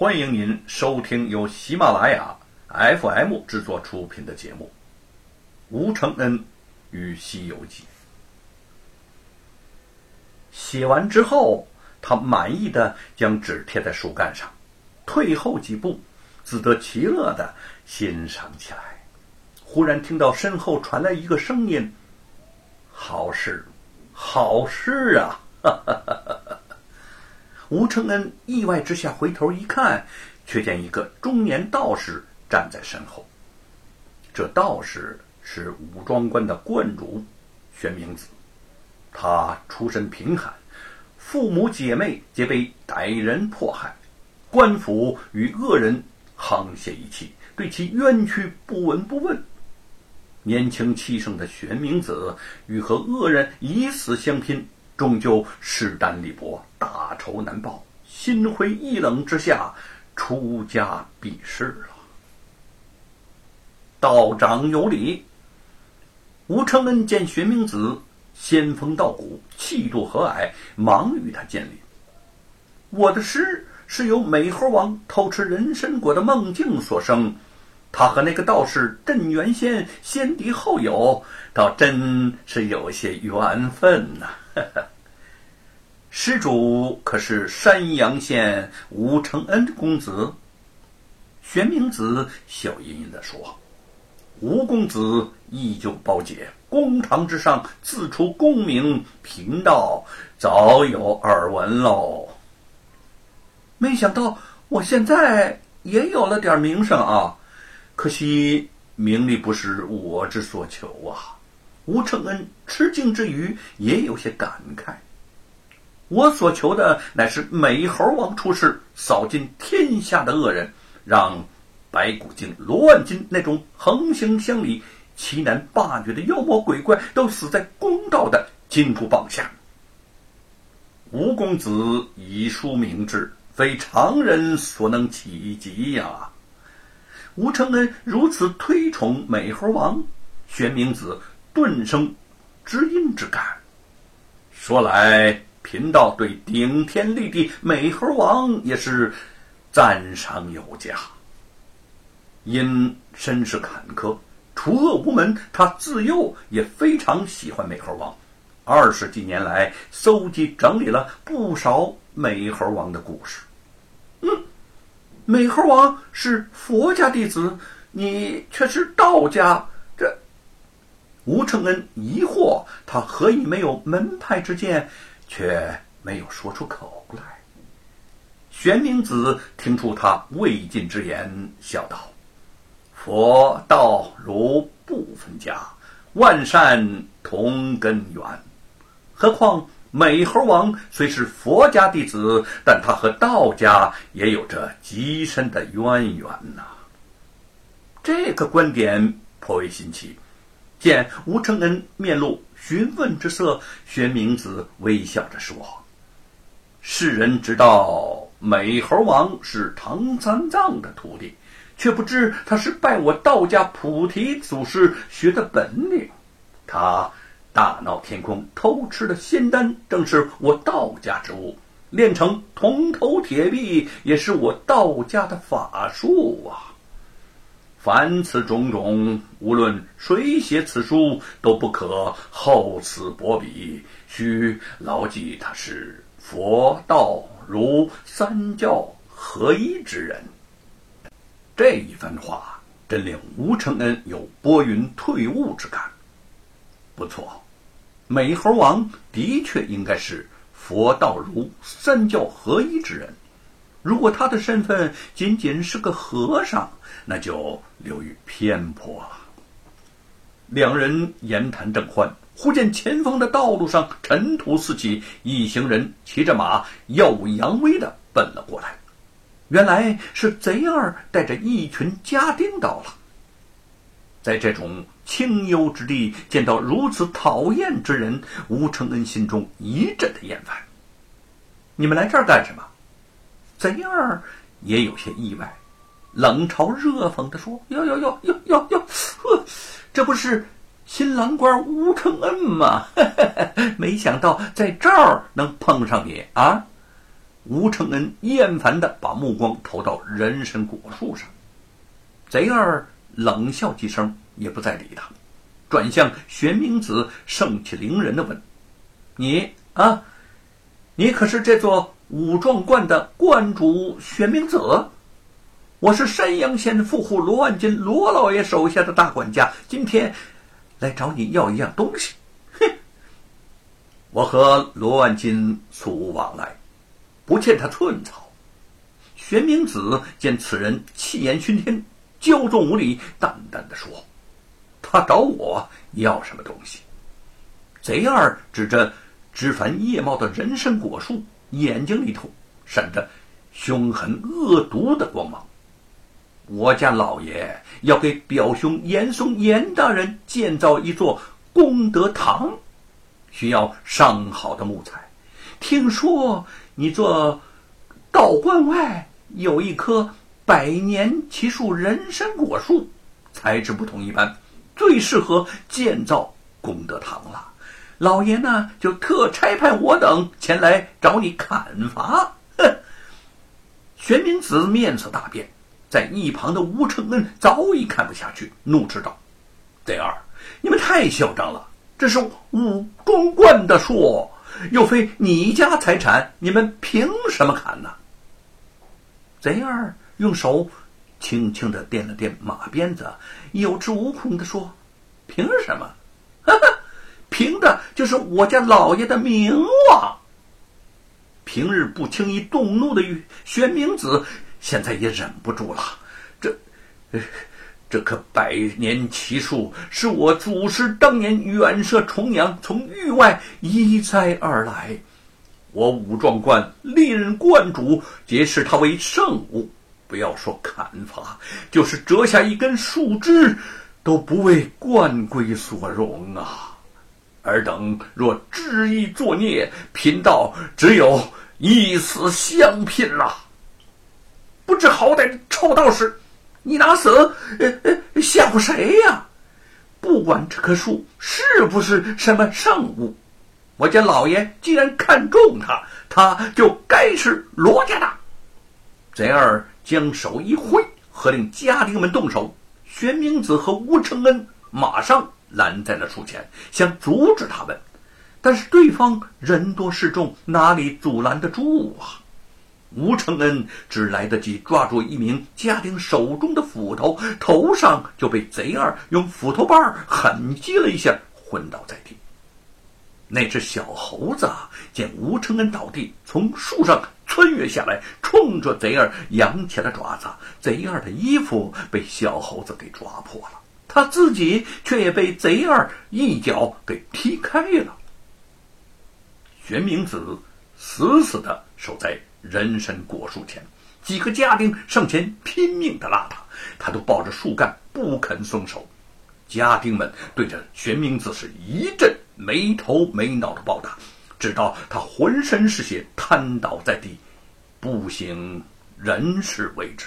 欢迎您收听由喜马拉雅 FM 制作出品的节目《吴承恩与西游记》。写完之后，他满意的将纸贴在树干上，退后几步，自得其乐的欣赏起来。忽然听到身后传来一个声音：“好事，好事啊！”哈。吴承恩意外之下回头一看，却见一个中年道士站在身后。这道士是武装官的观主玄明子，他出身贫寒，父母姐妹皆被歹人迫害，官府与恶人沆瀣一气，对其冤屈不闻不问。年轻气盛的玄明子欲和恶人以死相拼。终究势单力薄，大仇难报，心灰意冷之下，出家避世了。道长有礼。吴承恩见玄冥子仙风道骨，气度和蔼，忙与他见礼。我的诗是由美猴王偷吃人参果的梦境所生，他和那个道士镇元仙先敌后友，倒真是有些缘分呐。施主可是山阳县吴承恩公子？玄明子笑吟吟地说：“吴公子依旧包解，公堂之上自出功名，贫道早有耳闻喽。没想到我现在也有了点名声啊！可惜名利不是我之所求啊！”吴承恩吃惊之余，也有些感慨。我所求的乃是美猴王出世，扫尽天下的恶人，让白骨精、罗万金那种横行乡里、欺男霸女的妖魔鬼怪都死在公道的金箍棒下。吴公子以书明志，非常人所能企及呀！吴承恩如此推崇美猴王，玄冥子顿生知音之感。说来。贫道对顶天立地美猴王也是赞赏有加。因身世坎坷，除恶无门，他自幼也非常喜欢美猴王。二十几年来，搜集整理了不少美猴王的故事。美猴王是佛家弟子，你却是道家，这吴承恩疑惑，他何以没有门派之见？却没有说出口来。玄明子听出他未尽之言，笑道：“佛道如不分家，万善同根源。何况美猴王虽是佛家弟子，但他和道家也有着极深的渊源呐。”这个观点颇为新奇。见吴承恩面露。询问之色，玄明子微笑着说：“世人知道美猴王是唐三藏的徒弟，却不知他是拜我道家菩提祖师学的本领。他大闹天宫偷吃的仙丹，正是我道家之物；炼成铜头铁臂，也是我道家的法术啊。”凡此种种，无论谁写此书，都不可厚此薄彼，须牢记他是佛道儒三教合一之人。这一番话真令吴承恩有拨云退雾之感。不错，美猴王的确应该是佛道儒三教合一之人。如果他的身份仅仅是个和尚，那就流于偏颇了。两人言谈正欢，忽见前方的道路上尘土四起，一行人骑着马耀武扬威的奔了过来。原来是贼二带着一群家丁到了。在这种清幽之地见到如此讨厌之人，吴承恩心中一阵的厌烦。你们来这儿干什么？贼儿也有些意外，冷嘲热讽地说：“哟哟哟哟哟哟，呵，这不是新郎官吴承恩吗？没想到在这儿能碰上你啊！”吴承恩厌烦的把目光投到人参果树上，贼儿冷笑几声，也不再理他，转向玄明子，盛气凌人的问：“你啊，你可是这座五壮观的观主玄明子？我是山阳县富户罗万金罗老爷手下的大管家，今天来找你要一样东西。哼，我和罗万金素无往来。”不欠他寸草。玄明子见此人气焰熏天，骄纵无礼，淡淡的说：“他找我要什么东西？”贼二指着枝繁叶茂的人参果树，眼睛里头闪着凶狠恶毒的光芒。我家老爷要给表兄严嵩严大人建造一座功德堂，需要上好的木材。听说。你这道观外有一棵百年奇树人参果树，材质不同一般，最适合建造功德堂了。老爷呢，就特差派我等前来找你砍伐。哼！玄明子面色大变，在一旁的吴承恩早已看不下去，怒斥道：“贼儿，你们太嚣张了！这是武装观的树。”又非你家财产，你们凭什么砍呢？贼儿用手轻轻的垫了垫马鞭子，有恃无恐的说：“凭什么？哈哈，凭的就是我家老爷的名望。”平日不轻易动怒的玄冥子，现在也忍不住了。这……这棵百年奇树是我祖师当年远涉重洋，从域外移栽而来。我武壮观历任观主皆视它为圣物，不要说砍伐，就是折下一根树枝，都不为冠归所容啊！尔等若执意作孽，贫道只有一死相拼了。不知好歹的臭道士！你拿死呃呃吓唬谁呀？不管这棵树是不是什么圣物，我家老爷既然看中它，它就该是罗家的。贼儿将手一挥，喝令家丁们动手。玄冥子和吴承恩马上拦在了树前，想阻止他们，但是对方人多势众，哪里阻拦得住啊？吴承恩只来得及抓住一名家丁手中的斧头，头上就被贼二用斧头把狠击了一下，昏倒在地。那只小猴子见吴承恩倒地，从树上穿越下来，冲着贼儿扬起了爪子。贼二的衣服被小猴子给抓破了，他自己却也被贼二一脚给踢开了。玄冥子死死的守在。人参果树前，几个家丁上前拼命的拉他，他都抱着树干不肯松手。家丁们对着玄冥子是一阵没头没脑的暴打，直到他浑身是血瘫倒在地，不省人事为止。